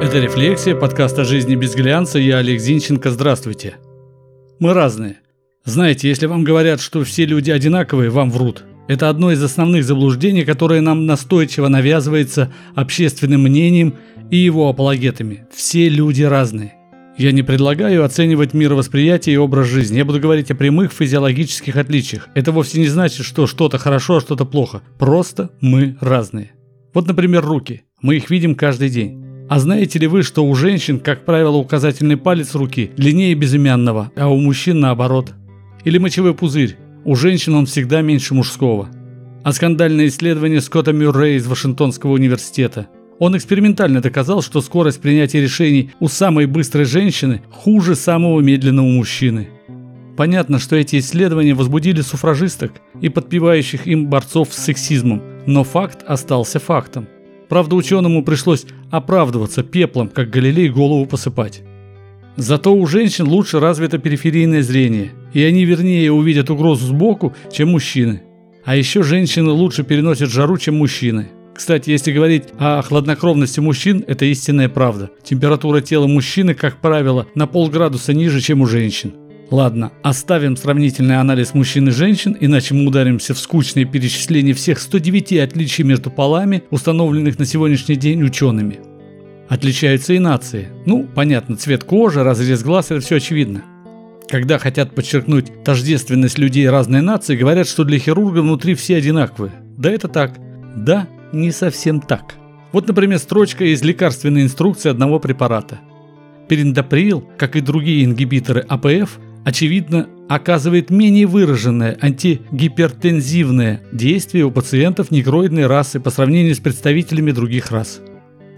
Это «Рефлексия», подкаст о жизни без глянца. Я Олег Зинченко. Здравствуйте. Мы разные. Знаете, если вам говорят, что все люди одинаковые, вам врут. Это одно из основных заблуждений, которое нам настойчиво навязывается общественным мнением и его апологетами. Все люди разные. Я не предлагаю оценивать мировосприятие и образ жизни. Я буду говорить о прямых физиологических отличиях. Это вовсе не значит, что что-то хорошо, а что-то плохо. Просто мы разные. Вот, например, руки. Мы их видим каждый день. А знаете ли вы, что у женщин, как правило, указательный палец руки длиннее безымянного, а у мужчин наоборот? Или мочевой пузырь. У женщин он всегда меньше мужского. А скандальное исследование Скотта Мюррея из Вашингтонского университета – он экспериментально доказал, что скорость принятия решений у самой быстрой женщины хуже самого медленного мужчины. Понятно, что эти исследования возбудили суфражисток и подпевающих им борцов с сексизмом, но факт остался фактом. Правда, ученому пришлось оправдываться пеплом, как Галилей голову посыпать. Зато у женщин лучше развито периферийное зрение, и они вернее увидят угрозу сбоку, чем мужчины. А еще женщины лучше переносят жару, чем мужчины. Кстати, если говорить о хладнокровности мужчин, это истинная правда. Температура тела мужчины, как правило, на полградуса ниже, чем у женщин. Ладно, оставим сравнительный анализ мужчин и женщин, иначе мы ударимся в скучные перечисления всех 109 отличий между полами, установленных на сегодняшний день учеными. Отличаются и нации. Ну, понятно, цвет кожи, разрез глаз – это все очевидно. Когда хотят подчеркнуть тождественность людей разной нации, говорят, что для хирурга внутри все одинаковые. Да это так. Да, не совсем так. Вот, например, строчка из лекарственной инструкции одного препарата. Периндоприл, как и другие ингибиторы АПФ, очевидно, оказывает менее выраженное антигипертензивное действие у пациентов негроидной расы по сравнению с представителями других рас.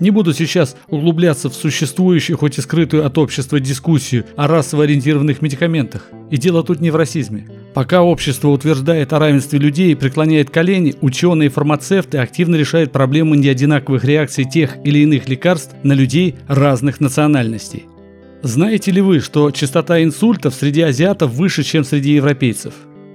Не буду сейчас углубляться в существующую, хоть и скрытую от общества дискуссию о расово ориентированных медикаментах. И дело тут не в расизме. Пока общество утверждает о равенстве людей и преклоняет колени, ученые и фармацевты активно решают проблему неодинаковых реакций тех или иных лекарств на людей разных национальностей. Знаете ли вы, что частота инсультов среди азиатов выше, чем среди европейцев?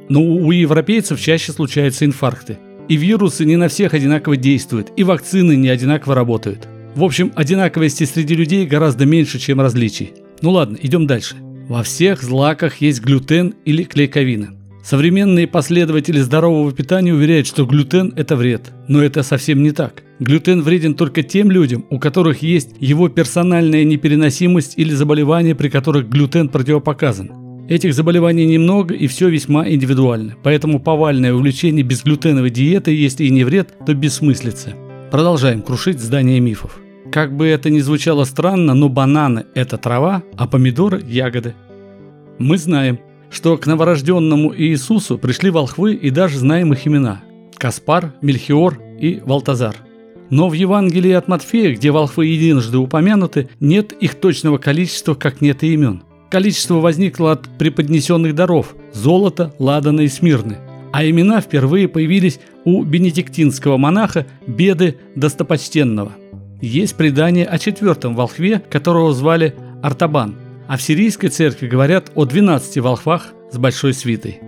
Но у европейцев чаще случаются инфаркты. И вирусы не на всех одинаково действуют, и вакцины не одинаково работают. В общем, одинаковости среди людей гораздо меньше, чем различий. Ну ладно, идем дальше. Во всех злаках есть глютен или клейковина. Современные последователи здорового питания уверяют, что глютен – это вред. Но это совсем не так. Глютен вреден только тем людям, у которых есть его персональная непереносимость или заболевания, при которых глютен противопоказан. Этих заболеваний немного и все весьма индивидуально. Поэтому повальное увлечение безглютеновой диетой, если и не вред, то бессмыслица. Продолжаем крушить здание мифов. Как бы это ни звучало странно, но бананы – это трава, а помидоры – ягоды. Мы знаем, что к новорожденному Иисусу пришли волхвы и даже знаем их имена – Каспар, Мельхиор и Валтазар. Но в Евангелии от Матфея, где волхвы единожды упомянуты, нет их точного количества, как нет и имен. Количество возникло от преподнесенных даров – золота, ладана и смирны. А имена впервые появились у бенедиктинского монаха Беды Достопочтенного – есть предание о четвертом волхве, которого звали Артабан, а в сирийской церкви говорят о 12 волхвах с большой свитой.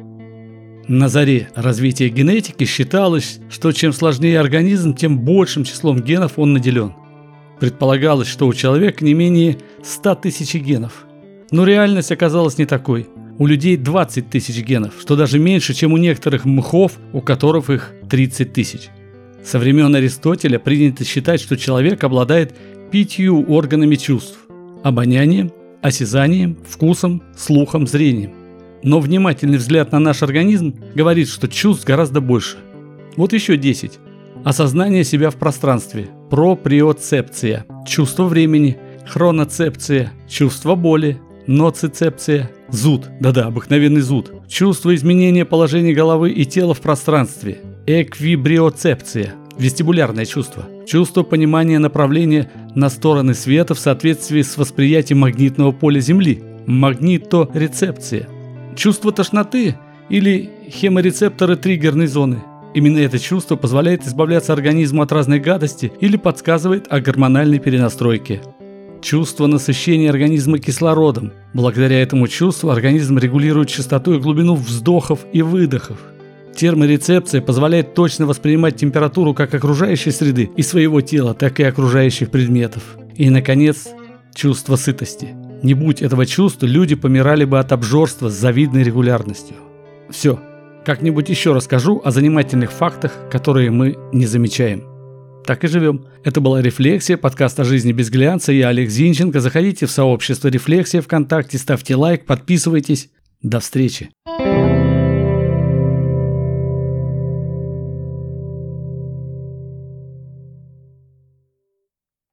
На заре развития генетики считалось, что чем сложнее организм, тем большим числом генов он наделен. Предполагалось, что у человека не менее 100 тысяч генов. Но реальность оказалась не такой. У людей 20 тысяч генов, что даже меньше, чем у некоторых мхов, у которых их 30 тысяч. Со времен Аристотеля принято считать, что человек обладает пятью органами чувств – обонянием, осязанием, вкусом, слухом, зрением. Но внимательный взгляд на наш организм говорит, что чувств гораздо больше. Вот еще 10. Осознание себя в пространстве, проприоцепция, чувство времени, хроноцепция, чувство боли, ноцицепция, зуд, да-да, обыкновенный зуд, чувство изменения положения головы и тела в пространстве, эквибриоцепция, вестибулярное чувство, чувство понимания направления на стороны света в соответствии с восприятием магнитного поля Земли, магниторецепция, чувство тошноты или хеморецепторы триггерной зоны. Именно это чувство позволяет избавляться организму от разной гадости или подсказывает о гормональной перенастройке. Чувство насыщения организма кислородом. Благодаря этому чувству организм регулирует частоту и глубину вздохов и выдохов. Терморецепция позволяет точно воспринимать температуру как окружающей среды и своего тела, так и окружающих предметов. И, наконец, чувство сытости. Не будь этого чувства, люди помирали бы от обжорства с завидной регулярностью. Все, как-нибудь еще расскажу о занимательных фактах, которые мы не замечаем. Так и живем. Это была «Рефлексия», подкаст о жизни без глянца. Я Олег Зинченко. Заходите в сообщество «Рефлексия» ВКонтакте, ставьте лайк, подписывайтесь. До встречи.